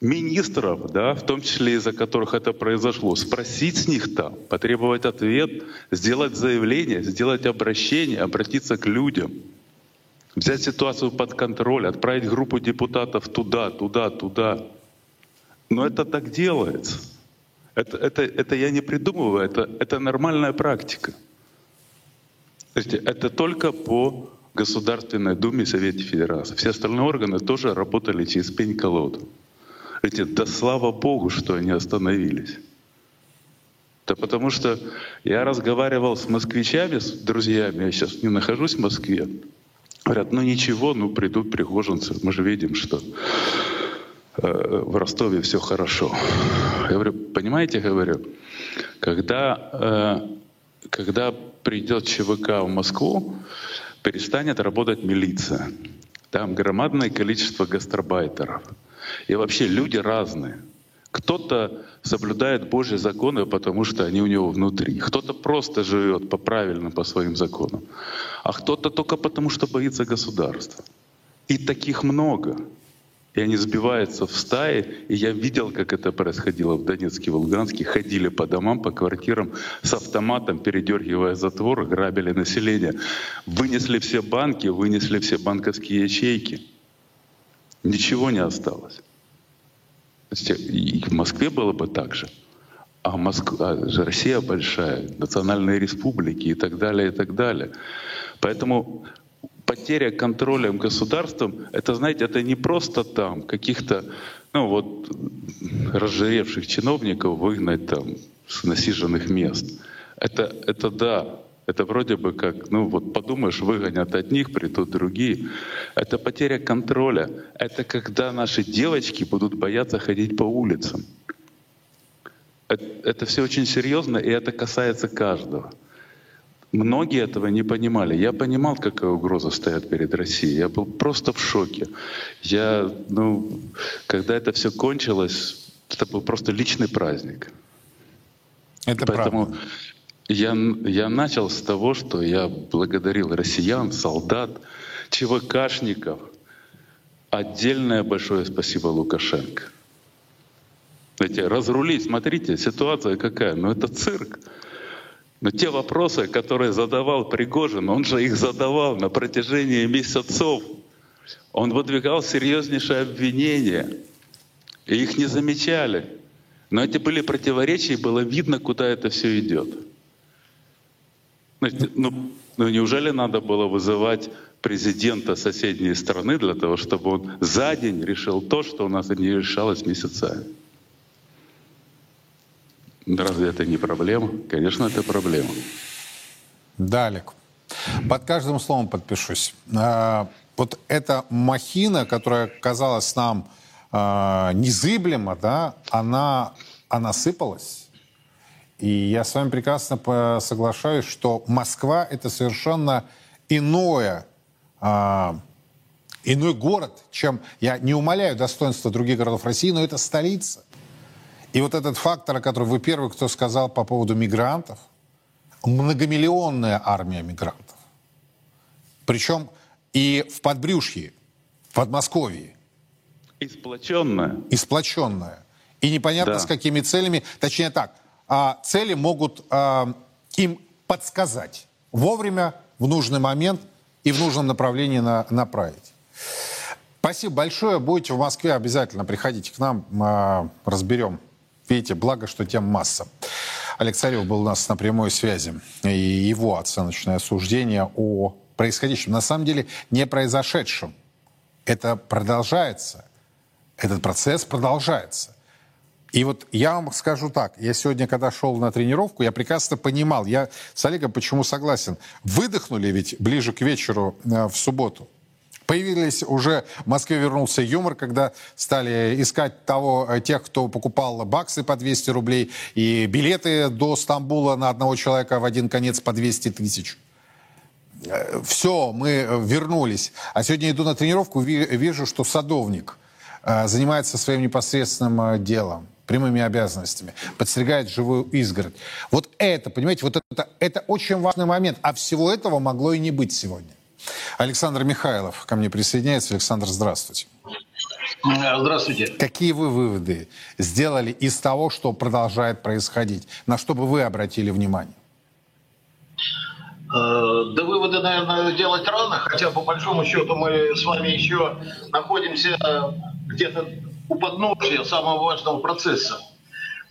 министров, да, в том числе из-за которых это произошло, спросить с них там, потребовать ответ, сделать заявление, сделать обращение, обратиться к людям, взять ситуацию под контроль, отправить группу депутатов туда, туда, туда. Но это так делается. Это, это, это я не придумываю, это, это нормальная практика. Смотрите, это только по Государственной Думе и Совете Федерации. Все остальные органы тоже работали через пень-колоду. Эти, да слава Богу, что они остановились. Да потому что я разговаривал с москвичами, с друзьями, я сейчас не нахожусь в Москве. Говорят, ну ничего, ну придут пригожинцы, мы же видим, что э, в Ростове все хорошо. Я говорю, понимаете, говорю, когда, э, когда придет ЧВК в Москву, перестанет работать милиция. Там громадное количество гастробайтеров. И вообще люди разные. Кто-то соблюдает Божьи законы, потому что они у него внутри. Кто-то просто живет по правильным, по своим законам. А кто-то только потому, что боится государства. И таких много. И они сбиваются в стаи. И я видел, как это происходило в Донецке, в Луганске. Ходили по домам, по квартирам с автоматом, передергивая затвор, грабили население. Вынесли все банки, вынесли все банковские ячейки. Ничего не осталось. И в Москве было бы так же. А, Москва, Россия большая, национальные республики и так далее, и так далее. Поэтому потеря контролем государством, это, знаете, это не просто там каких-то, ну вот, разжиревших чиновников выгнать там с насиженных мест. Это, это да, это вроде бы как, ну вот подумаешь, выгонят одних, придут другие. Это потеря контроля. Это когда наши девочки будут бояться ходить по улицам. Это, это все очень серьезно, и это касается каждого. Многие этого не понимали. Я понимал, какая угроза стоит перед Россией. Я был просто в шоке. Я, ну, когда это все кончилось, это был просто личный праздник. Это Поэтому правда. я, я начал с того, что я благодарил россиян, солдат, ЧВКшников. Отдельное большое спасибо Лукашенко. Знаете, разрулить, смотрите, ситуация какая, ну это цирк. Но те вопросы, которые задавал Пригожин, он же их задавал на протяжении месяцев. Он выдвигал серьезнейшие обвинения, и их не замечали. Но эти были противоречия, и было видно, куда это все идет. Ну, ну неужели надо было вызывать президента соседней страны для того, чтобы он за день решил то, что у нас не решалось месяцами? Разве это не проблема? Конечно, это проблема. Далек. Под каждым словом подпишусь. А, вот эта махина, которая казалась нам а, незыблема, да, она, она сыпалась. И я с вами прекрасно соглашаюсь, что Москва это совершенно иное, а, иной город, чем я не умоляю достоинства других городов России, но это столица. И вот этот фактор, о котором вы первый, кто сказал по поводу мигрантов, многомиллионная армия мигрантов. Причем и в подбрюшье, в Подмосковье. И сплоченная. И сплоченная. И непонятно Да. с какими целями. Точнее так, а, цели могут а, им подсказать вовремя, в нужный момент и в нужном направлении на- направить. Спасибо большое. Будете в Москве, обязательно приходите к нам, а, разберем. Видите, благо, что тем масса. Олег Царев был у нас на прямой связи. И его оценочное суждение о происходящем. На самом деле не произошедшем. Это продолжается. Этот процесс продолжается. И вот я вам скажу так, я сегодня, когда шел на тренировку, я прекрасно понимал, я с Олегом почему согласен, выдохнули ведь ближе к вечеру э, в субботу. Появились уже, в Москве вернулся юмор, когда стали искать того, э, тех, кто покупал баксы по 200 рублей и билеты до Стамбула на одного человека в один конец по 200 тысяч. Все, мы э, вернулись. А сегодня иду на тренировку, ви- вижу, что садовник э, занимается своим непосредственным э, делом, прямыми обязанностями, подстригает живую изгородь. Вот это, понимаете, вот это, это очень важный момент. А всего этого могло и не быть сегодня. Александр Михайлов ко мне присоединяется. Александр, здравствуйте. Здравствуйте. Какие вы выводы сделали из того, что продолжает происходить? На что бы вы обратили внимание? Э, Да выводы, наверное, делать рано, хотя по большому счету мы с вами еще находимся где-то у подножия самого важного процесса.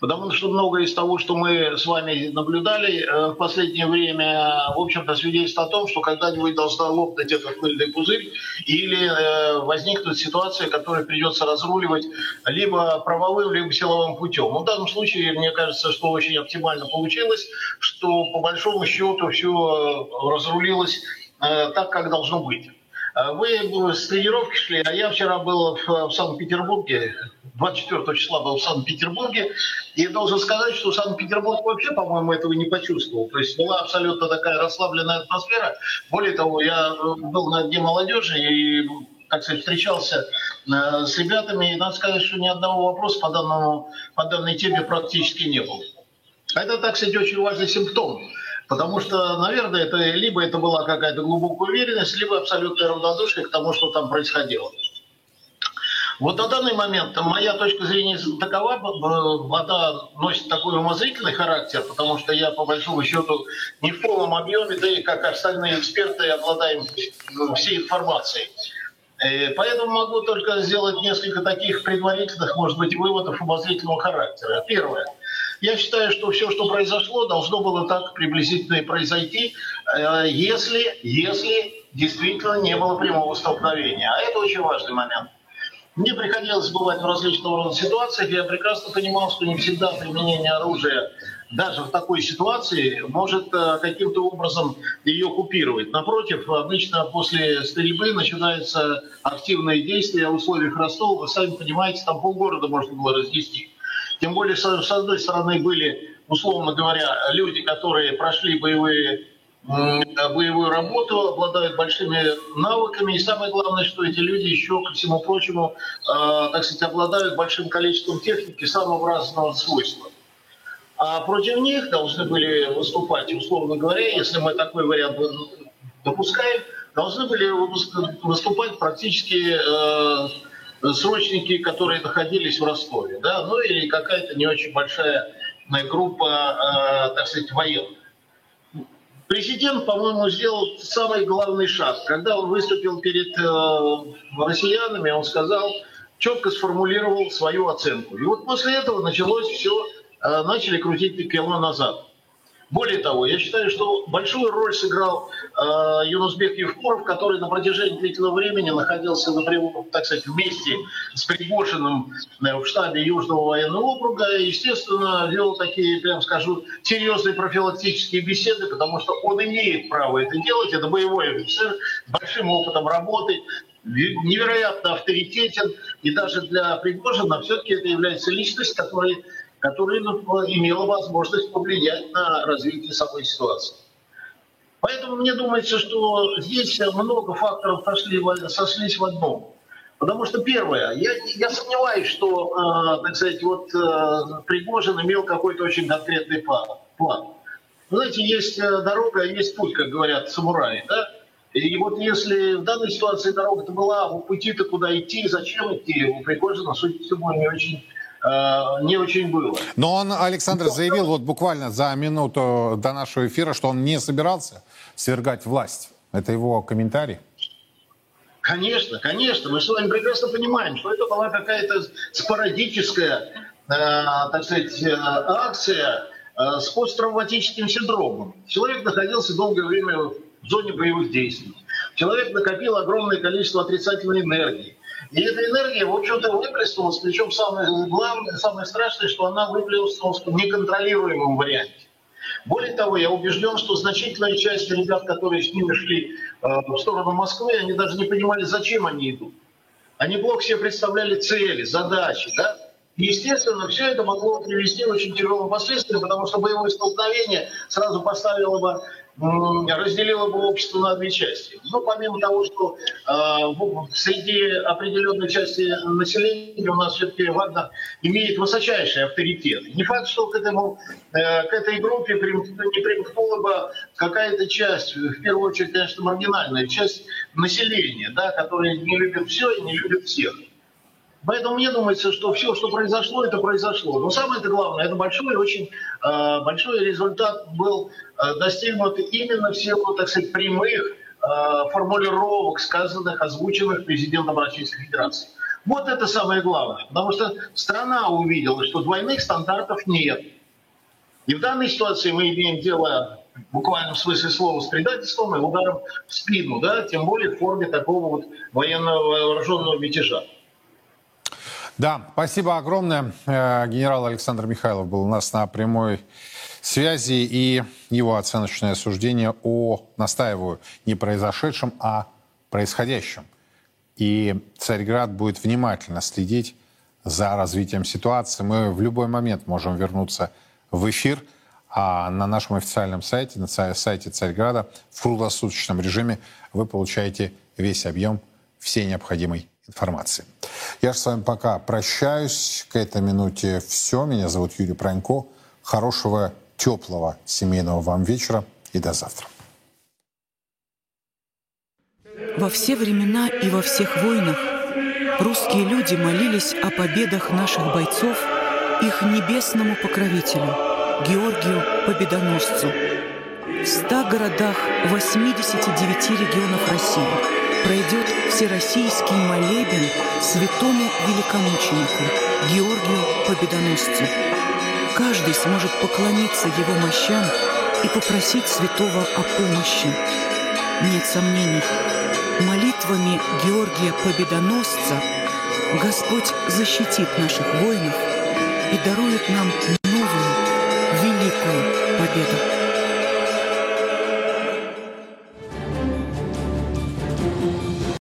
Потому что многое из того, что мы с вами наблюдали э, в последнее время, в общем-то, свидетельствует о том, что когда-нибудь должна лопнуть этот пыльный пузырь или э, возникнуть ситуация, которую придется разруливать либо правовым, либо силовым путем. Ну, в данном случае, мне кажется, что очень оптимально получилось, что по большому счету все разрулилось э, так, как должно быть. Э, Вы с тренировки шли, а я вчера был в, в Санкт-Петербурге, 24 числа был в Санкт-Петербурге, и должен сказать, что Санкт-Петербург вообще, по-моему, этого не почувствовал. То есть была абсолютно такая расслабленная атмосфера. Более того, я э, был на Дне молодежи и, так сказать, встречался э, с ребятами, и надо сказать, что ни одного вопроса по, данному, по данной теме практически не было. Это, так сказать, очень важный симптом. Потому что, наверное, это либо это была какая-то глубокая уверенность, либо абсолютное равнодушие к тому, что там происходило. Вот на данный момент моя точка зрения такова, она носит такой умозрительный характер, потому что я, по большому счету, не в полном объеме, да и как остальные эксперты, обладаем всей информацией. Э, Поэтому могу только сделать несколько таких предварительных, может быть, выводов умозрительного характера. Первое. Я считаю, что все, что произошло, должно было так приблизительно и произойти, э, если, если действительно не было прямого столкновения. А это очень важный момент. Мне приходилось бывать в различного рода ситуациях, я прекрасно понимал, что не всегда применение оружия даже в такой ситуации может э, каким-то образом ее купировать. Напротив, обычно после стрельбы начинаются активные действия в условиях Ростова. Вы сами понимаете, там полгорода можно было разнести. Тем более, с одной стороны, были, условно говоря, люди, которые прошли боевые боевую работу, обладают большими навыками. И самое главное, что эти люди еще, ко всему прочему, э, так сказать, обладают большим количеством техники самого разного свойства. А против них должны были выступать, условно говоря, если мы такой вариант допускаем, должны были выступать практически э, срочники, которые находились в Ростове, да, ну или какая-то не очень большая группа, э, так сказать, военных. Президент, по-моему, сделал самый главный шаг. Когда он выступил перед э, россиянами, он сказал, четко сформулировал свою оценку. И вот после этого началось все, э, начали крутить пило назад. Более того, я считаю, что большую роль сыграл э, Юнусбек Евкуров, который на протяжении длительного времени находился напрямую, так сказать, вместе с Пригожиным э, в штабе Южного военного округа. И, естественно, вел такие, прям скажу, серьезные профилактические беседы, потому что он имеет право это делать. Это боевой офицер с большим опытом работы, невероятно авторитетен. И даже для Пригожина все-таки это является личность, которая которая имела возможность повлиять на развитие самой ситуации. Поэтому мне думается, что здесь много факторов сошли, сошлись в одном. Потому что первое, я, я сомневаюсь, что, э, так сказать, вот э, Пригожин имел какой-то очень конкретный план. план. Знаете, есть э, дорога, а есть путь, как говорят самураи, да? И вот если в данной ситуации дорога-то была, у пути-то куда идти, зачем идти, у Пригожина, судя по всему, не очень не очень было. Но он, Александр, заявил вот буквально за минуту до нашего эфира, что он не собирался свергать власть. Это его комментарий? Конечно, конечно. Мы с вами прекрасно понимаем, что это была какая-то спорадическая, э, так сказать, э, акция э, с посттравматическим синдромом. Человек находился долгое время в зоне боевых действий. Человек накопил огромное количество отрицательной энергии. И эта энергия, в общем-то, выплеснулась, причем самое главное, самое страшное, что она выплеснулась в неконтролируемом варианте. Более того, я убежден, что значительная часть ребят, которые с ними шли э, в сторону Москвы, они даже не понимали, зачем они идут. Они плохо себе представляли цели, задачи, да? Естественно, все это могло привести к очень тяжелым последствиям, потому что боевое столкновение сразу поставило бы разделила бы общество на две части. Ну, помимо того, что э, среди определенной части населения у нас все-таки Вагнер имеет высочайший авторитет. Не факт, что к, этому, э, к этой группе не примкнула бы какая-то часть, в первую очередь, конечно, маргинальная часть населения, да, которая не любит все и не любит всех. Поэтому мне думается, что все, что произошло, это произошло. Но самое это главное, это большой, очень э, большой результат был э, достигнут именно в силу, так сказать, прямых э, формулировок, сказанных, озвученных президентом Российской Федерации. Вот это самое главное, потому что страна увидела, что двойных стандартов нет. И в данной ситуации мы имеем дело в буквальном смысле слова с предательством и ударом в спину, да, тем более в форме такого вот военного вооруженного мятежа. Да, спасибо огромное. Э, генерал Александр Михайлов был у нас на прямой связи и его оценочное суждение о, настаиваю, не произошедшем, а происходящем. И Царьград будет внимательно следить за развитием ситуации. Мы в любой момент можем вернуться в эфир, а на нашем официальном сайте, на сайте Царьграда в круглосуточном режиме вы получаете весь объем всей необходимой информации. Я же с вами пока прощаюсь. К этой минуте все. Меня зовут Юрий Пронько. Хорошего, теплого семейного вам вечера и до завтра. Во все времена и во всех войнах русские люди молились о победах наших бойцов их небесному покровителю, Георгию Победоносцу. В ста городах 89 регионов России – пройдет всероссийский молебен святому великомученику Георгию Победоносцу. Каждый сможет поклониться его мощам и попросить святого о помощи. нет сомнений, молитвами Георгия Победоносца Господь защитит наших воинов и дарует нам.